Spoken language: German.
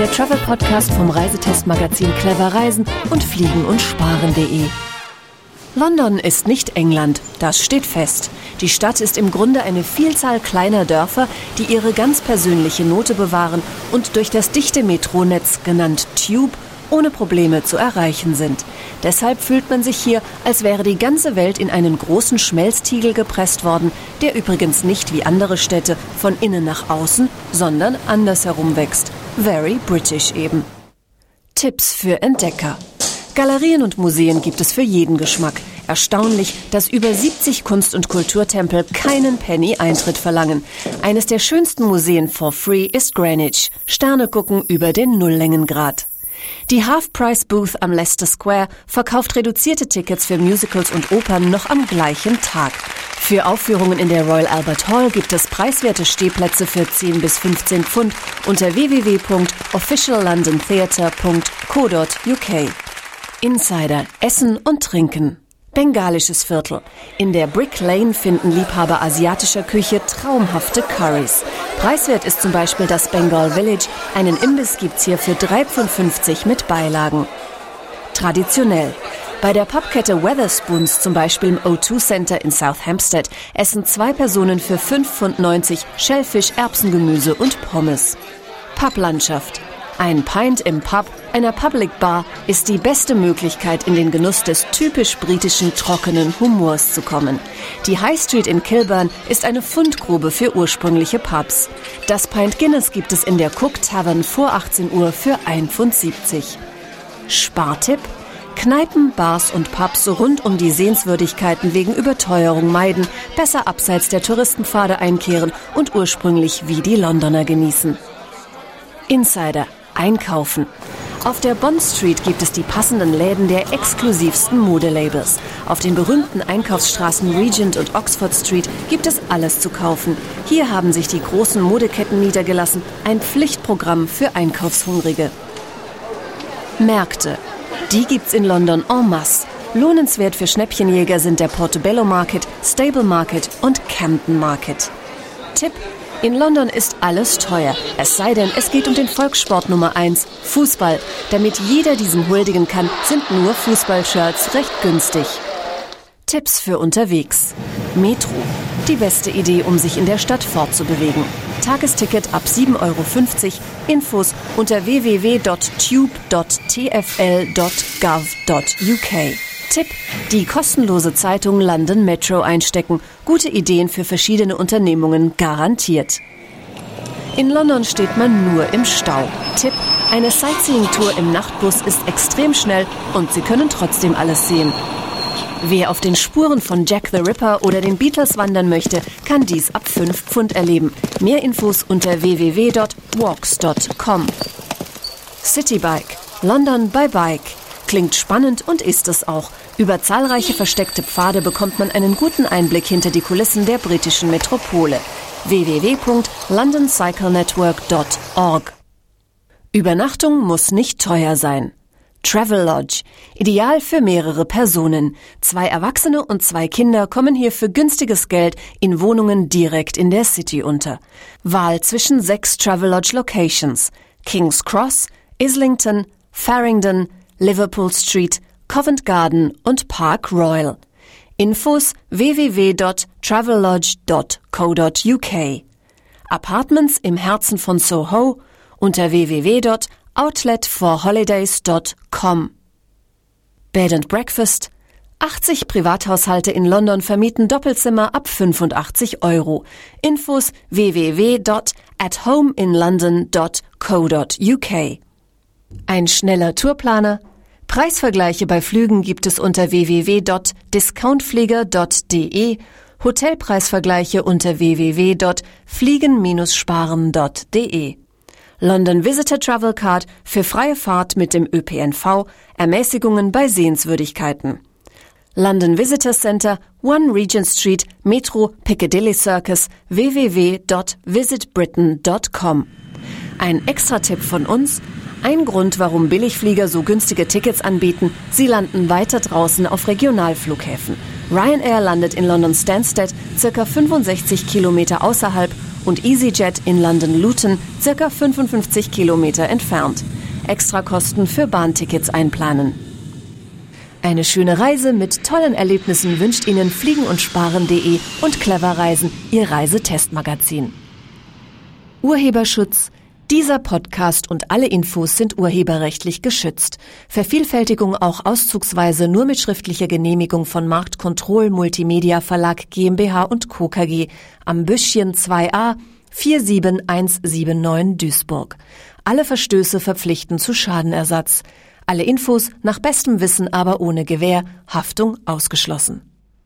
der Travel Podcast vom Reisetestmagazin Clever Reisen und Fliegen und Sparen.de. London ist nicht England, das steht fest. Die Stadt ist im Grunde eine Vielzahl kleiner Dörfer, die ihre ganz persönliche Note bewahren und durch das dichte Metronetz, genannt Tube, ohne Probleme zu erreichen sind. Deshalb fühlt man sich hier, als wäre die ganze Welt in einen großen Schmelztiegel gepresst worden, der übrigens nicht wie andere Städte von innen nach außen, sondern andersherum wächst. Very British eben. Tipps für Entdecker. Galerien und Museen gibt es für jeden Geschmack. Erstaunlich, dass über 70 Kunst- und Kulturtempel keinen Penny Eintritt verlangen. Eines der schönsten Museen for free ist Greenwich. Sterne gucken über den Nulllängengrad. Die Half-Price-Booth am Leicester Square verkauft reduzierte Tickets für Musicals und Opern noch am gleichen Tag. Für Aufführungen in der Royal Albert Hall gibt es preiswerte Stehplätze für 10 bis 15 Pfund unter www.officiallondontheatre.co.uk. Insider Essen und Trinken. Bengalisches Viertel. In der Brick Lane finden Liebhaber asiatischer Küche traumhafte Curries. Preiswert ist zum Beispiel das Bengal Village. Einen Imbiss gibt's hier für 3,50 mit Beilagen. Traditionell. Bei der Pubkette Weatherspoons, zum Beispiel im O2 Center in South Hampstead, essen zwei Personen für 5,90 Pfund Schellfisch, Erbsengemüse und Pommes. Publandschaft. Ein Pint im Pub, einer Public Bar, ist die beste Möglichkeit, in den Genuss des typisch britischen trockenen Humors zu kommen. Die High Street in Kilburn ist eine Fundgrube für ursprüngliche Pubs. Das Pint Guinness gibt es in der Cook Tavern vor 18 Uhr für 1,70 Pfund. Spartipp? Kneipen, Bars und Pubs rund um die Sehenswürdigkeiten wegen Überteuerung meiden, besser abseits der Touristenpfade einkehren und ursprünglich wie die Londoner genießen. Insider Einkaufen. Auf der Bond Street gibt es die passenden Läden der exklusivsten Modelabels. Auf den berühmten Einkaufsstraßen Regent und Oxford Street gibt es alles zu kaufen. Hier haben sich die großen Modeketten niedergelassen, ein Pflichtprogramm für Einkaufshungrige. Märkte. Die gibt's in London en masse. Lohnenswert für Schnäppchenjäger sind der Portobello Market, Stable Market und Camden Market. Tipp: in London ist alles teuer. Es sei denn, es geht um den Volkssport Nummer 1, Fußball. Damit jeder diesen huldigen kann, sind nur Fußballshirts recht günstig. Tipps für unterwegs. Metro. Die beste Idee, um sich in der Stadt fortzubewegen. Tagesticket ab 7,50 Euro. Infos unter www.tube.tfl.gov.uk. Tipp: Die kostenlose Zeitung London Metro einstecken. Gute Ideen für verschiedene Unternehmungen garantiert. In London steht man nur im Stau. Tipp: Eine Sightseeing-Tour im Nachtbus ist extrem schnell und Sie können trotzdem alles sehen. Wer auf den Spuren von Jack the Ripper oder den Beatles wandern möchte, kann dies ab 5 Pfund erleben. Mehr Infos unter www.walks.com. Citybike. London by Bike. Klingt spannend und ist es auch. Über zahlreiche versteckte Pfade bekommt man einen guten Einblick hinter die Kulissen der britischen Metropole. www.londoncyclenetwork.org Übernachtung muss nicht teuer sein. Travel Lodge. Ideal für mehrere Personen. Zwei Erwachsene und zwei Kinder kommen hier für günstiges Geld in Wohnungen direkt in der City unter. Wahl zwischen sechs Travel Lodge Locations. King's Cross, Islington, Farringdon, Liverpool Street, Covent Garden und Park Royal. Infos www.travellodge.co.uk. Apartments im Herzen von Soho unter www.outletforholidays.com. Bed and Breakfast 80 Privathaushalte in London vermieten Doppelzimmer ab 85 Euro. Infos www.athomeinlondon.co.uk. Ein schneller Tourplaner Preisvergleiche bei Flügen gibt es unter www.discountflieger.de, Hotelpreisvergleiche unter www.fliegen-sparen.de. London Visitor Travel Card für freie Fahrt mit dem ÖPNV, Ermäßigungen bei Sehenswürdigkeiten. London Visitor Center, One Regent Street, Metro, Piccadilly Circus, www.visitbritain.com. Ein Extra-Tipp von uns, ein Grund, warum Billigflieger so günstige Tickets anbieten, sie landen weiter draußen auf Regionalflughäfen. Ryanair landet in London Stansted, circa 65 Kilometer außerhalb und EasyJet in London Luton, circa 55 Kilometer entfernt. Extrakosten für Bahntickets einplanen. Eine schöne Reise mit tollen Erlebnissen wünscht Ihnen fliegen und sparen.de und Clever Reisen, Ihr Reisetestmagazin. Urheberschutz dieser Podcast und alle Infos sind urheberrechtlich geschützt. Vervielfältigung auch auszugsweise nur mit schriftlicher Genehmigung von Marktkontroll Multimedia Verlag GmbH und Co. KG am Büschchen 2a 47179 Duisburg. Alle Verstöße verpflichten zu Schadenersatz. Alle Infos nach bestem Wissen aber ohne Gewähr, Haftung ausgeschlossen.